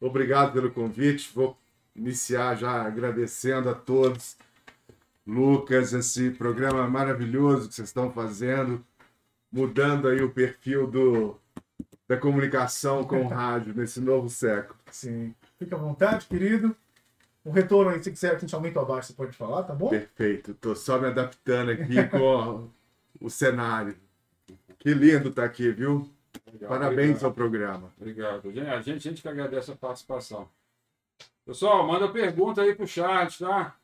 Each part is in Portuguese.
Obrigado pelo convite. Vou iniciar já agradecendo a todos. Lucas, esse programa maravilhoso que vocês estão fazendo, mudando aí o perfil do, da comunicação com o rádio nesse novo século. Sim. Fica à vontade, querido. Um retorno aí, se quiser, a gente aumenta abaixo, você pode falar, tá bom? Perfeito. Tô só me adaptando aqui com o cenário. Que lindo tá aqui, viu? Legal, Parabéns obrigado. ao programa. Obrigado. A gente, a gente que agradece a participação. Pessoal, manda pergunta aí pro chat, tá?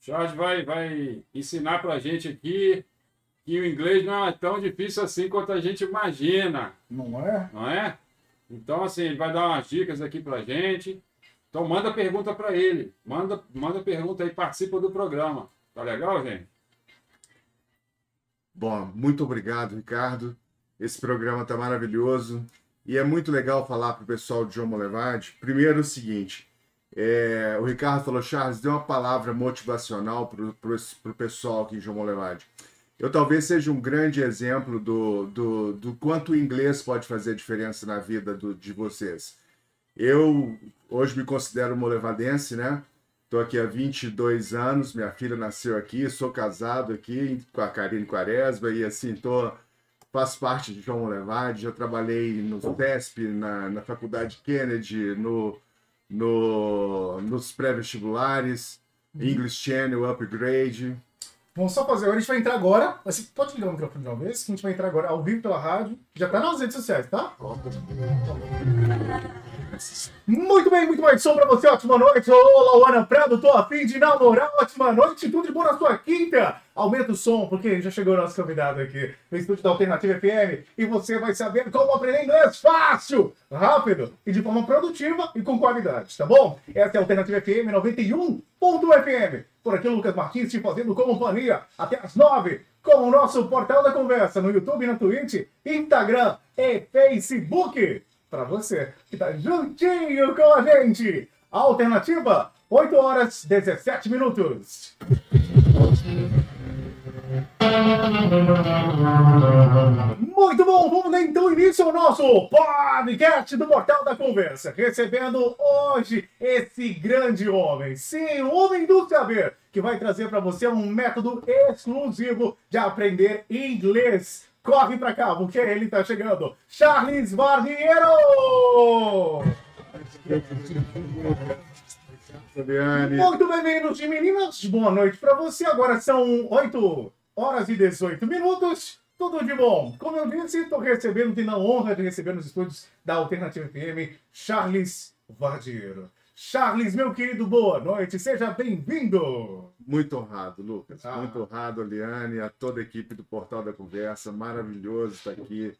O chat vai, vai ensinar pra gente aqui que o inglês não é tão difícil assim quanto a gente imagina, Não é? não é? Então, assim, ele vai dar umas dicas aqui pra gente. Então, manda pergunta pra ele. Manda, manda pergunta aí, participa do programa. Tá legal, gente? Bom, muito obrigado, Ricardo. Esse programa está maravilhoso e é muito legal falar para o pessoal de João Molevade. Primeiro, o seguinte: é, o Ricardo falou, Charles, dê uma palavra motivacional para o pessoal aqui em João Molevade. Eu talvez seja um grande exemplo do, do, do quanto o inglês pode fazer diferença na vida do- de vocês. Eu hoje me considero molevadense, né? Estou aqui há 22 anos, minha filha nasceu aqui, sou casado aqui com a Karine Quaresma e assim, tô, faço parte de João Molevade, já trabalhei no CESP, na, na Faculdade Kennedy, no, no, nos pré-vestibulares, English Channel, Upgrade. Vamos só fazer. A gente vai entrar agora. Você pode ligar o microfone de uma vez? Que a gente vai entrar agora ao vivo pela rádio. Já tá nas redes sociais, tá? Muito bem, muito bem. Som pra você, ótima noite. Olá, Luana Prado, tô afim de namorar. Ótima noite, tudo de bom na sua quinta. Aumenta o som, porque já chegou o nosso convidado aqui no estúdio da Alternativa FM e você vai saber como aprender inglês fácil, rápido e de forma produtiva e com qualidade, tá bom? Essa é a Alternativa FM 91.fm. Por aqui, Lucas Martins te fazendo companhia até as nove com o nosso Portal da Conversa no YouTube, na Twitch, Instagram e Facebook. Para você que tá juntinho com a gente. Alternativa, 8 horas 17 minutos. Muito bom, vamos dar então início ao nosso podcast do Portal da Conversa. Recebendo hoje esse grande homem, sim, o homem do saber, que vai trazer para você um método exclusivo de aprender inglês. Corre para cá, porque ele tá chegando. Charles! Fabiane, Muito bem-vindos, e meninas. Boa noite para você. Agora são 8 horas e 18 minutos. Tudo de bom. Como eu disse, estou recebendo, tendo a honra de receber nos estúdios da Alternativa FM, Charles Vardiero. Charles, meu querido, boa noite. Seja bem-vindo. muito honrado, Lucas. Ah. Muito honrado, Liane, a toda a equipe do Portal da Conversa. Maravilhoso estar aqui.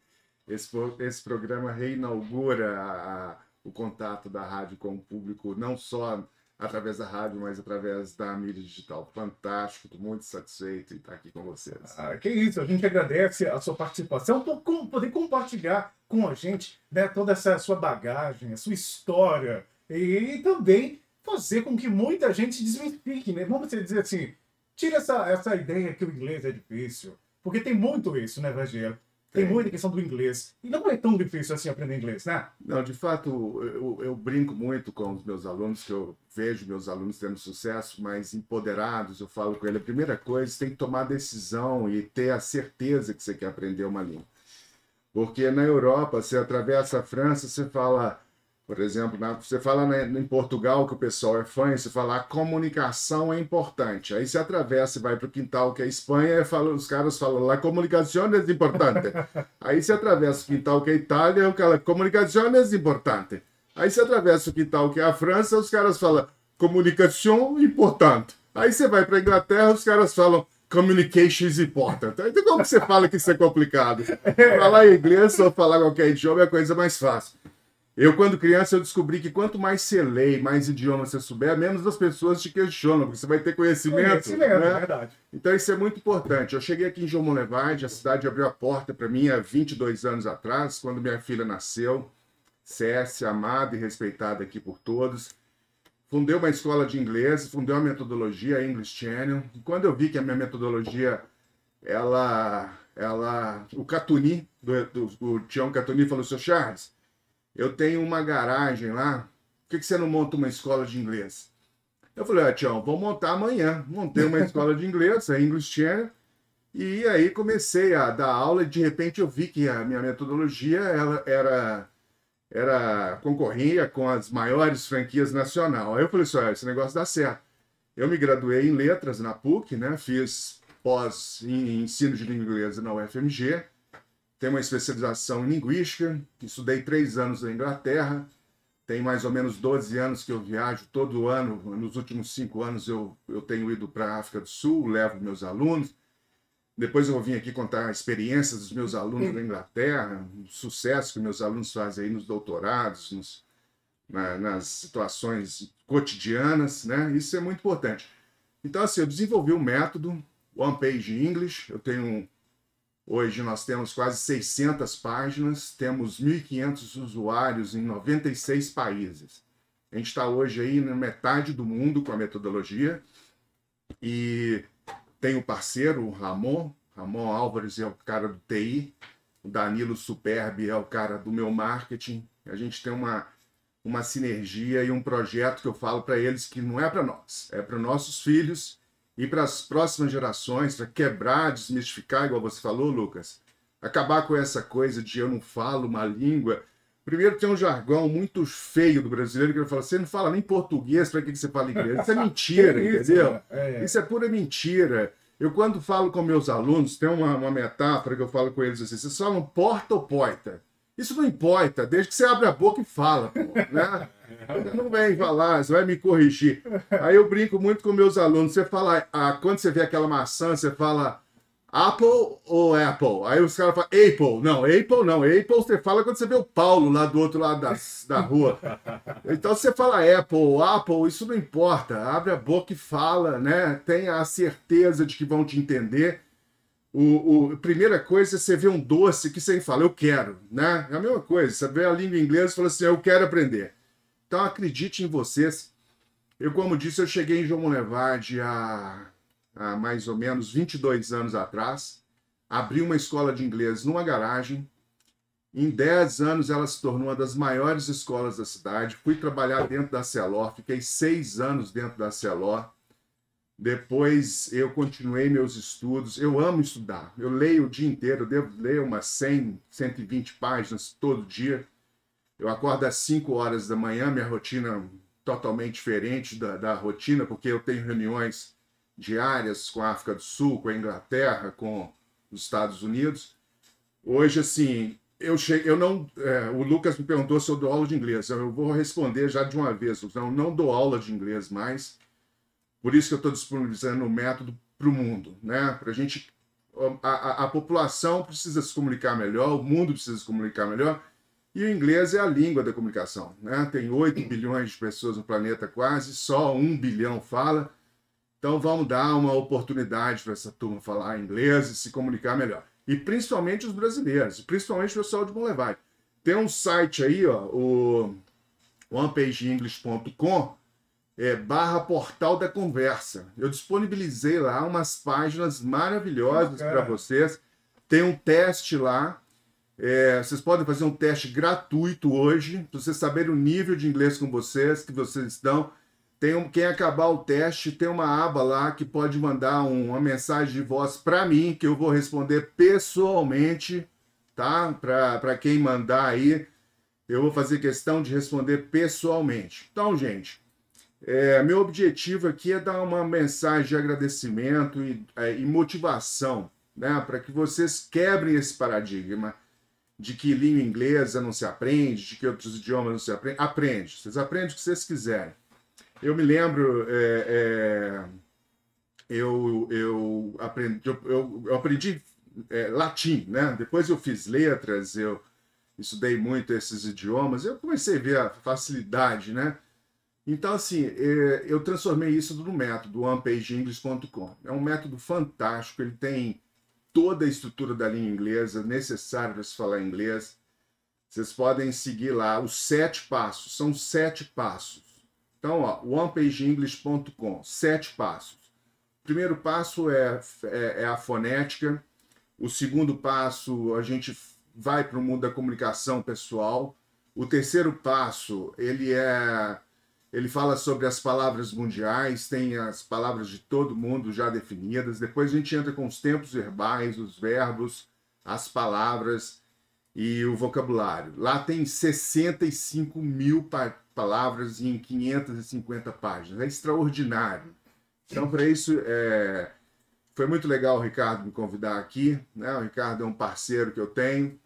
Esse, esse programa reinaugura a- a- o contato da rádio com o público, não só através da rádio, mas através da mídia digital. Fantástico, estou muito satisfeito em estar aqui com vocês. Ah, que isso, a gente agradece a sua participação, por poder compartilhar com a gente né, toda essa sua bagagem, a sua história, e, também fazer com que muita gente desmistifique, né? Vamos dizer assim, tira essa, essa ideia que o inglês é difícil, porque tem muito isso, né? Tem Tem. muita questão do inglês. E não é tão difícil assim aprender inglês, né? Não, de fato, eu, eu brinco muito com os meus alunos, que eu vejo meus alunos tendo sucesso, mas empoderados, eu falo com ele, a primeira coisa, você tem que tomar decisão e ter a certeza que você quer aprender uma língua. Porque na Europa, você atravessa a França, você fala, por exemplo, na- você fala na- em Portugal, que o pessoal é fã, e você fala, a comunicação é importante. Aí você atravessa e vai para o quintal, que é Espanha, e fala, os caras falam, a comunicação é importante. Aí você atravessa o quintal, que é Itália, o cara, comunicação é importante. Aí você atravessa o quintal, que é a França, os caras falam, comunicação importante. Aí você vai para a Inglaterra, os caras falam, communication is important. Então como você fala que isso é complicado? Falar inglês ou falar qualquer idioma é a coisa mais fácil. Eu, quando criança, eu descobri que quanto mais você lê mais idiomas você souber, menos as pessoas te questionam, porque você vai ter conhecimento. Conhecimento, né? é verdade. Então isso é muito importante. Eu cheguei aqui em João Monlevade, a cidade abriu a porta para mim há 22 anos atrás, quando minha filha nasceu. CS, amada e respeitada aqui por todos. Fundei uma escola de inglês, fundei uma metodologia, a English Channel. E quando eu vi que a minha metodologia, ela, ela, o Catuni, do, do, o Tião Catuni falou, seu Charles, eu tenho uma garagem lá que, que você não monta uma escola de inglês? Eu falei, ah, vou montar amanhã. Montei uma escola de inglês, a English Channel, e aí comecei a dar aula e de repente eu vi que a minha metodologia ela era, era concorria com as maiores franquias nacional. Aí eu falei assim, esse negócio dá certo. Eu me graduei em letras na PUC, né? Fiz pós em ensino de língua inglesa na UFMG, tenho uma especialização em linguística, estudei três anos na Inglaterra, tem mais ou menos 12 anos que eu viajo todo ano. Nos últimos cinco anos eu, eu tenho ido para a África do Sul, levo meus alunos. Depois eu vou vir aqui contar experiências dos meus alunos da Inglaterra, o sucesso que meus alunos fazem aí nos doutorados, nos, na, nas situações cotidianas, né? Isso é muito importante. Então, assim, eu desenvolvi um método, One Page English. Eu tenho Hoje nós temos quase 600 páginas, temos 1.500 usuários em 96 países. A gente está hoje aí na metade do mundo com a metodologia e tem o parceiro, o Ramon. Ramon Álvares é o cara do TI, o Danilo Superbi é o cara do meu marketing. A gente tem uma, uma sinergia e um projeto que eu falo para eles que não é para nós, é para nossos filhos e para as próximas gerações, para quebrar, desmistificar, igual você falou, Lucas, acabar com essa coisa de eu não falo uma língua. Primeiro, tem um jargão muito feio do brasileiro que ele fala: você não fala nem português, para que você fala inglês? Isso é mentira, isso, entendeu? É, é. Isso é pura mentira. Eu, quando falo com meus alunos, tem uma, uma metáfora que eu falo com eles assim: vocês falam porta ou poita? Isso não importa, desde que você abre a boca e fala, pô, né? Não vem falar, você vai me corrigir. Aí eu brinco muito com meus alunos. Você fala, ah, quando você vê aquela maçã, você fala Apple ou Apple? Aí os caras falam Apple. Não, Apple não. Apple você fala quando você vê o Paulo lá do outro lado da, da rua. Então você fala Apple Apple, isso não importa. Abre a boca e fala, né? Tenha a certeza de que vão te entender. O, o, primeira coisa é você ver um doce que você fala, eu quero, né? É a mesma coisa. Você vê a língua inglesa e fala assim, eu quero aprender. Então acredite em vocês. Eu, como disse, eu cheguei em João Monlevade há, há mais ou menos 22 anos atrás. Abri uma escola de inglês numa garagem. Em 10 anos ela se tornou uma das maiores escolas da cidade. Fui trabalhar dentro da Celor, fiquei seis anos dentro da Celor. Depois eu continuei meus estudos. Eu amo estudar. Eu leio o dia inteiro, eu devo ler umas 100, 120 páginas todo dia. Eu acordo às 5 horas da manhã, minha rotina totalmente diferente da, da rotina, porque eu tenho reuniões diárias com a África do Sul, com a Inglaterra, com os Estados Unidos. Hoje, assim, eu cheguei, eu não, é, o Lucas me perguntou se eu dou aula de inglês. Eu vou responder já de uma vez. Não, não dou aula de inglês mais. Por isso que eu estou disponibilizando o método para o mundo, né? Para a gente, a, a população precisa se comunicar melhor, o mundo precisa se comunicar melhor. E o inglês é a língua da comunicação. Né? Tem 8 bilhões de pessoas no planeta quase, só 1 bilhão fala. Então vamos dar uma oportunidade para essa turma falar inglês e se comunicar melhor. E principalmente os brasileiros, principalmente o pessoal de Boulevard. Tem um site aí, ó, o onepageenglish.com, é, barra portal da conversa. Eu disponibilizei lá umas páginas maravilhosas para vocês. Tem um teste lá é, vocês podem fazer um teste gratuito hoje, para vocês saberem o nível de inglês com vocês, que vocês estão. Tem um, quem acabar o teste, tem uma aba lá que pode mandar um, uma mensagem de voz para mim, que eu vou responder pessoalmente, tá? Para quem mandar aí, eu vou fazer questão de responder pessoalmente. Então, gente, é, meu objetivo aqui é dar uma mensagem de agradecimento e, é, e motivação, né? Para que vocês quebrem esse paradigma de que língua inglesa não se aprende, de que outros idiomas não se aprende. Aprende, vocês aprendem o que vocês quiserem. Eu me lembro, é, é, eu, eu aprendi, eu, eu aprendi é, latim, né? Depois eu fiz letras, eu estudei muito esses idiomas, eu comecei a ver a facilidade, né? Então, assim, é, eu transformei isso no método, onepageenglish.com. É um método fantástico, ele tem toda a estrutura da língua inglesa necessária para se falar inglês. Vocês podem seguir lá os sete passos, são sete passos. Então, ó, onepageenglish.com, sete passos. O primeiro passo é, é, é a fonética. O segundo passo, a gente vai para o mundo da comunicação pessoal. O terceiro passo, ele é Ele fala sobre as palavras mundiais, tem as palavras de todo mundo já definidas. Depois a gente entra com os tempos verbais, os verbos, as palavras e o vocabulário. Lá tem 65 mil pa palavras em 550 páginas. É extraordinário. Então, para isso, é... foi muito legal o Ricardo me convidar aqui. Né? O Ricardo é um parceiro que eu tenho.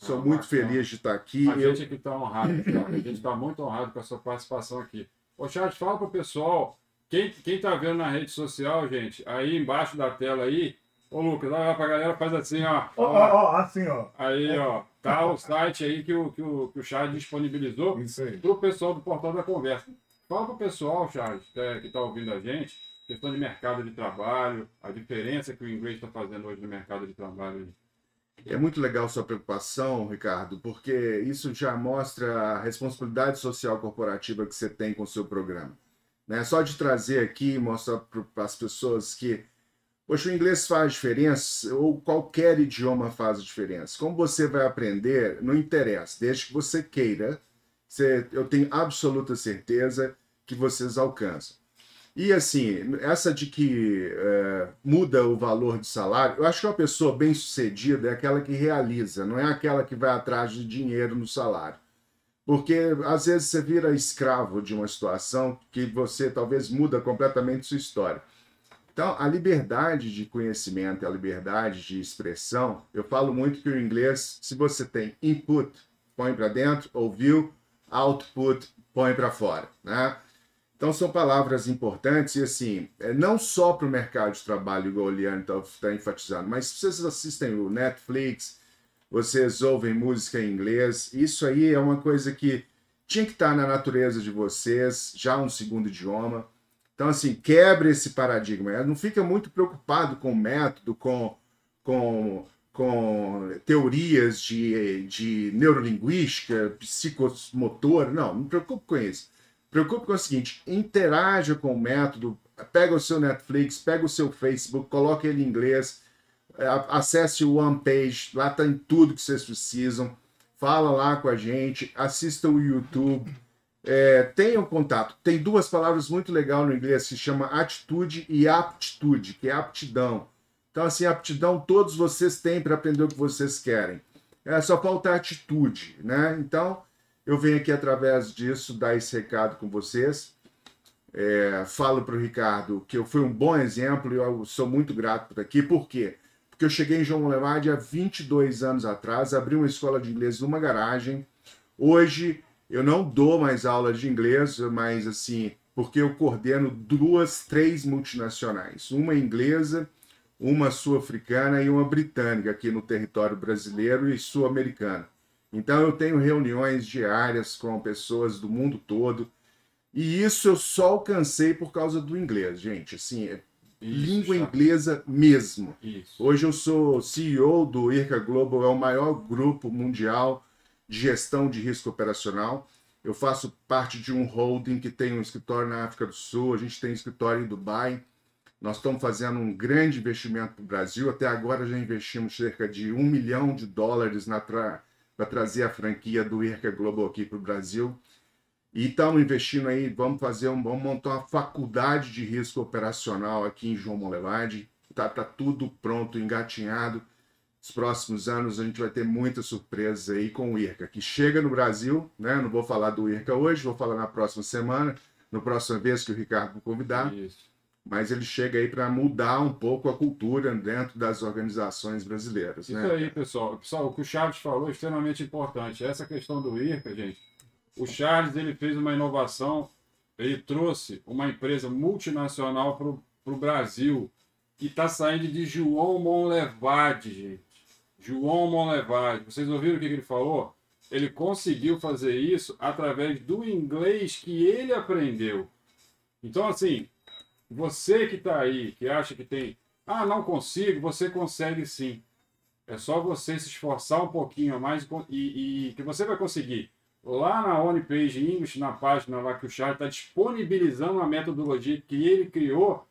Sou ah, muito bacana. feliz de estar aqui. A eu... gente aqui está honrado. A gente está muito honrado com a sua participação aqui. Ô, Charles, fala para o pessoal. Quem está vendo na rede social, gente, aí embaixo da tela aí, Ô, Lucas, olha pra galera, faz assim, ó. Ó, ó, ó assim, ó. Aí, ó. Tá o site aí que o, que o, que o Charles disponibilizou Isso aí. pro pessoal do Portal da Conversa. Fala pro pessoal, Charles, que, é, que tá ouvindo a gente, questão de mercado de trabalho, a diferença que o inglês está fazendo hoje no mercado de trabalho. É muito legal sua preocupação, Ricardo, porque isso já mostra a responsabilidade social corporativa que você tem com o seu programa. Né? Só de trazer aqui, mostrar para as pessoas que Poxa, o inglês faz diferença, ou qualquer idioma faz diferença. Como você vai aprender, não interessa, desde que você queira, você, eu tenho absoluta certeza que vocês alcançam. E assim, essa de que é, muda o valor de salário, eu acho que uma pessoa bem sucedida é aquela que realiza, não é aquela que vai atrás de dinheiro no salário. Porque às vezes você vira escravo de uma situação que você talvez muda completamente sua história. Então, a liberdade de conhecimento, a liberdade de expressão, eu falo muito que o inglês, se você tem input, põe para dentro, ouviu, output, põe para fora, né? Então, são palavras importantes e, assim, é não só para o mercado de trabalho, igual o Liane está tá enfatizando, mas se vocês assistem o Netflix, vocês ouvem música em inglês, isso aí é uma coisa que tinha que estar tá na natureza de vocês, já um segundo idioma. Então, assim, quebre esse paradigma. Não fica muito preocupado com método, com, com, com teorias de, de neurolinguística, psicomotor. Não, não preocupe com isso. Preocupe com o seguinte: interaja com o método, pega o seu Netflix, pega o seu Facebook, coloque ele em inglês, é, acesse o OnePage, lá tem tudo que vocês precisam. Fala lá com a gente, assista o YouTube é, contato. Tem duas palavras muito legais no inglês, se chama atitude e aptitude, que é aptidão. Então, assim, aptidão todos vocês têm para aprender o que vocês querem. É, só falta atitude, né? Então, eu venho aqui através disso dar esse recado com vocês. É, falo para o Ricardo que eu fui um bom exemplo e eu sou muito grato por aqui. Por quê? Porque eu cheguei em João Levade há 22 anos atrás, abri uma escola de inglês numa garagem. Hoje eu não dou mais aula de inglês, mas assim, porque eu coordeno duas, três multinacionais, uma inglesa, uma sul-africana e uma britânica aqui no território brasileiro e sul-americano. Então eu tenho reuniões diárias com pessoas do mundo todo. E isso eu só alcancei por causa do inglês, gente. Assim, é isso, língua inglesa mesmo. Isso. Hoje eu sou CEO do IRCA Global, é o maior grupo mundial de gestão de risco operacional. Eu faço parte de um holding que tem um escritório na África do Sul, a gente tem um escritório em Dubai. Nós estamos fazendo um grande investimento para o Brasil. Até agora já investimos cerca de um milhão de dólares tra... para trazer a franquia do IRCA Global aqui para o Brasil. E estamos investindo aí, vamos fazer um, vamos montar uma faculdade de risco operacional aqui em João Molevade. Está tá tudo pronto, engatinhado nos próximos anos a gente vai ter muitas surpresas aí com o IRCA, que chega no Brasil, né? Não vou falar do IRCA hoje, vou falar na próxima semana, na próxima vez que o Ricardo me convidar. Isso. Mas ele chega aí para mudar um pouco a cultura dentro das organizações brasileiras. Isso né? aí, pessoal. Pessoal, o que o Charles falou é extremamente importante. Essa questão do IRCA, gente. O Charles ele fez uma inovação, ele trouxe uma empresa multinacional para o Brasil que está saindo de João Monlevade, gente. João Monlevade. Vocês ouviram o que ele falou? Ele conseguiu fazer isso através do inglês que ele aprendeu. Então, assim, você que está aí, que acha que tem, ah, não consigo, você consegue sim. É só você se esforçar um pouquinho a mais e, e que você vai conseguir. Lá na OnPage English, na página lá que o Charles está disponibilizando a metodologia que ele criou,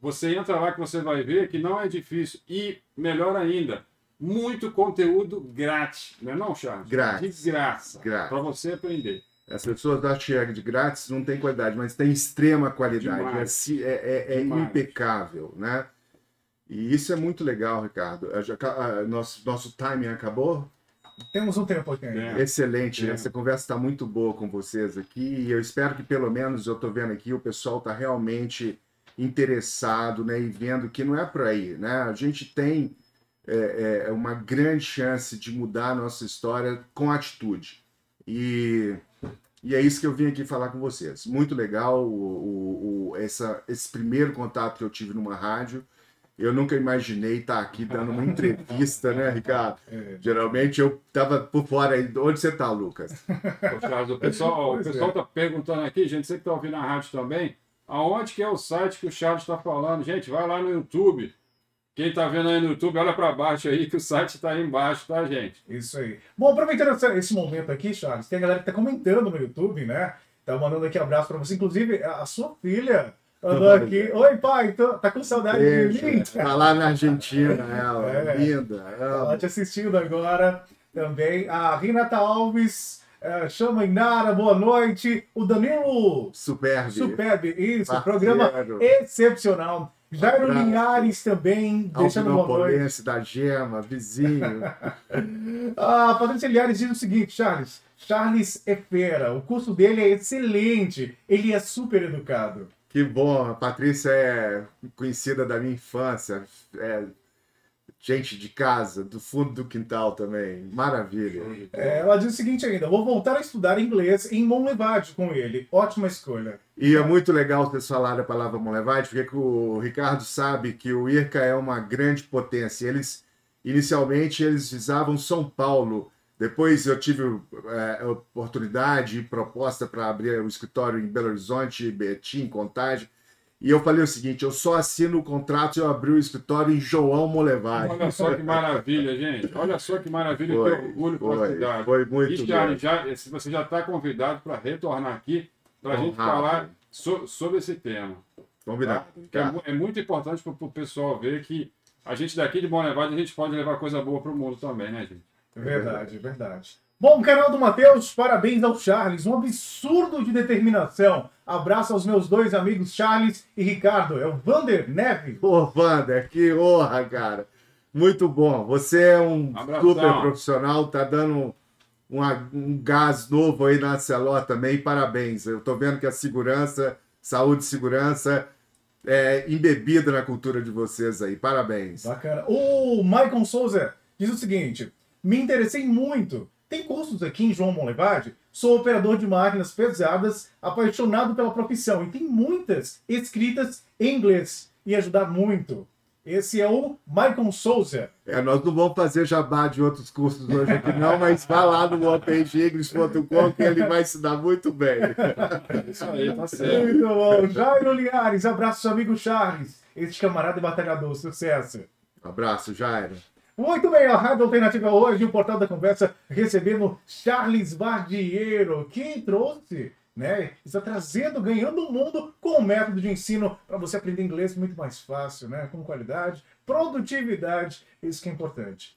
você entra lá que você vai ver que não é difícil. E, melhor ainda, muito conteúdo grátis, não é não, Charles? Grátis. De graça. Grátis. Para você aprender. As pessoas acham que é de grátis, não tem qualidade, mas tem extrema qualidade. É, Demais. é, é- é impecável, né? E isso é muito legal, Ricardo. Ah, nosso, nosso timing acabou? Temos um tempo aqui. É. Excelente. É. Essa conversa está muito boa com vocês aqui. E eu espero que, pelo menos, eu estou vendo aqui, o pessoal está realmente interessado né, e vendo que não é por aí. Né? A gente tem é, é, uma grande chance de mudar a nossa história com atitude. E, e é isso que eu vim aqui falar com vocês. Muito legal o, o- o- essa, esse primeiro contato que eu tive numa rádio. Eu nunca imaginei estar aqui dando uma entrevista, né, Ricardo? É. Geralmente eu tava por fora aí. Onde você tá, Lucas? Ô, o pessoal, o Pois pessoal é. tá perguntando aqui, gente, você que tá ouvindo a rádio também, aonde que é o site que o Charles está falando? Gente, vai lá no YouTube. Quem tá vendo aí no YouTube, olha para baixo aí que o site tá aí embaixo, tá, gente? Isso aí. Bom, aproveitando esse momento aqui, Charles, tem a galera que tá comentando no YouTube, né? Tá mandando aqui abraço pra você. Inclusive, a sua filha andou aqui. Oi, pai, tô- tá com saudade de mim? Beijo. Tá lá na Argentina, ela. É. Linda. Ela ela. te assistindo agora também. A Renata Alves, eh, chama Inara, boa noite. O Danilo Superbe. Superbe, isso, Parceiro. programa excepcional. Jairo Abraço. Linhares também, deixando noite. Alpinopolense da Gema, vizinho. Ah, Patrícia Linhares diz o seguinte, Charles. Charles é fera, o curso dele é excelente, ele é super educado. Que bom. A Patrícia é conhecida da minha infância. É gente de casa, do fundo do quintal também. Maravilha. É, ela diz o seguinte ainda, vou voltar a estudar inglês em Monlevade com ele, ótima escolha. E é muito legal vocês falarem a palavra Monlevade, porque que o Ricardo sabe que o IRCA é uma grande potência. Eles, inicialmente, eles visavam São Paulo. Depois eu tive é, oportunidade e proposta para abrir um escritório em Belo Horizonte, Betim, Contagem. E eu falei o seguinte, eu só assino o contrato se eu abrir o escritório em João Molevade. Olha só que maravilha, gente. Olha só que maravilha, que Foi, orgulho para a foi, cidade. foi muito E, bom. já, se você já está convidado para retornar aqui para a gente falar so- sobre esse tema. Combinado. Que é, é muito importante para o pessoal ver que a gente daqui de Bom Levado, a gente pode levar coisa boa para o mundo também, né, gente? Verdade, verdade. Bom, canal do Matheus, parabéns ao Charles, um absurdo de determinação. Abraço aos meus dois amigos Charles e Ricardo, é o Vander Neve. Pô, Wander, que honra, cara. Muito bom. Você é um Abração. super profissional, tá dando uma- um gás novo aí na Celó também. Parabéns. Eu tô vendo que a segurança, saúde e segurança é embebida na cultura de vocês aí. Parabéns. Bacana. O Maicon Souza diz o seguinte: me interessei muito. Tem cursos aqui em João Monlevade? Sou operador de máquinas pesadas, apaixonado pela profissão e tem muitas escritas em inglês. Ia ajudar muito. Esse é o Maicon Souza. É, nós não vamos fazer jabá de outros cursos hoje aqui, não, mas vá lá no onepagenglish.com que ele vai se dar muito bem. Isso aí, tá certo. Muito bom. Jairo Linhares, abraço seu amigo Charles. Este camarada e batalhador, sucesso. Abraço, Jairo. Muito bem, a Rádio Alternativa hoje, o Portal da Conversa, recebendo Charles Bardiero, que trouxe, né, está trazendo, ganhando o mundo com um método de ensino para você aprender inglês muito mais fácil, né, com qualidade, produtividade, isso que é importante.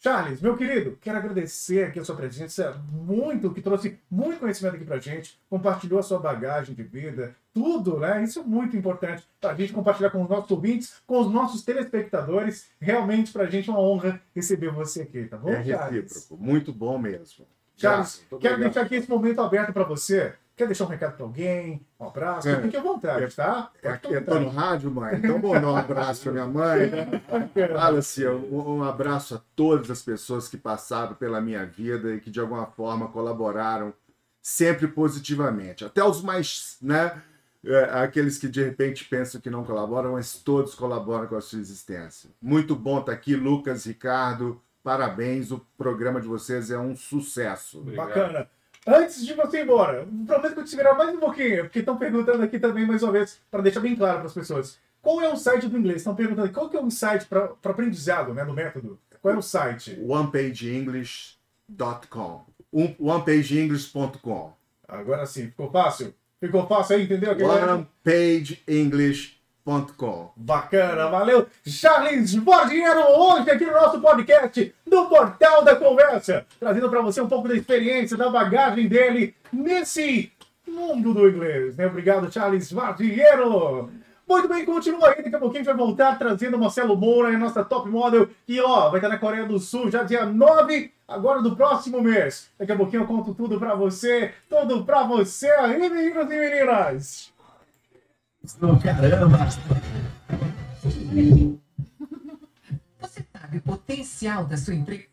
Charles, meu querido, quero agradecer aqui a sua presença, muito, que trouxe muito conhecimento aqui pra gente, compartilhou a sua bagagem de vida, tudo, né? Isso é muito importante pra gente compartilhar com os nossos ouvintes, com os nossos telespectadores. Realmente pra gente é uma honra receber você aqui, tá bom, É Charles? recíproco. Muito bom mesmo. Charles, Muito quero obrigado. deixar aqui esse momento aberto pra você. Quer deixar um recado pra alguém? Um abraço? É. Fique à vontade, tá? É aqui, eu tô no rádio, mãe. Então vou dar um abraço pra minha mãe. Fala assim, um, um abraço a todas as pessoas que passaram pela minha vida e que de alguma forma colaboraram sempre positivamente. Até os mais, né? é, aqueles que de repente pensam que não colaboram, mas todos colaboram com a sua existência. Muito bom estar aqui, Lucas, Ricardo. Parabéns, o programa de vocês é um sucesso. Obrigado. Bacana. Antes de você ir embora, prometo que eu te segurar mais um pouquinho, porque estão perguntando aqui também mais uma vez, para deixar bem claro para as pessoas. Qual é o site do inglês? Estão perguntando qual que é um site para aprendizado, né, do método? Qual é o site? onepageenglish.com onepageenglish.com Agora sim, ficou fácil? Ficou fácil aí, entendeu? onepageenglish.com gmail.com. Bacana, valeu. Charles Bordiero, hoje aqui no nosso podcast do Portal da Conversa, trazendo para você um pouco da experiência, da bagagem dele nesse mundo do inglês. Né? Obrigado, Charles Bordiero. Muito bem, continua aí. Daqui a pouquinho a gente vai voltar trazendo o Marcelo Moura, a nossa top model, que ó, vai estar na Coreia do Sul já dia 9, agora do próximo mês. Daqui a pouquinho eu conto tudo pra você, tudo pra você aí, meninos e meninas. Caramba! Você sabe o potencial da sua empresa?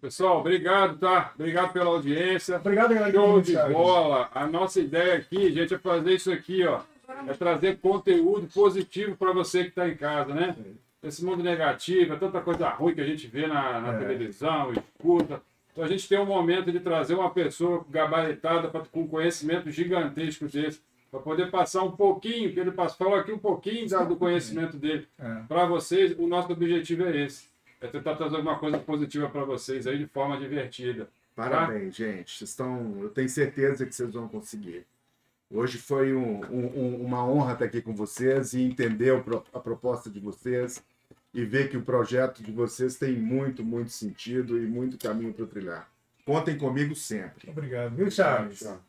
Pessoal, obrigado, tá? Obrigado pela audiência. Obrigado, galera. Show de bola. A nossa ideia aqui, gente, é fazer isso aqui, ó. É trazer conteúdo positivo para você que está em casa, né? Esse mundo negativo, é tanta coisa ruim que a gente vê na, na É. televisão, escuta. Então a gente tem um momento de trazer uma pessoa gabaritada pra, com conhecimento gigantesco desse, para poder passar um pouquinho, que ele passou, falou aqui um pouquinho do conhecimento dele É. para vocês. O nosso objetivo é esse. É tentar trazer alguma coisa positiva para vocês aí de forma divertida. Parabéns, gente. Vocês estão, eu tenho certeza que vocês vão conseguir. Hoje foi um- um- um- uma honra estar aqui com vocês e entender a proposta de vocês e ver que o projeto de vocês tem muito, muito sentido e muito caminho para trilhar. Contem comigo sempre. Obrigado, viu, Charles? Tchau.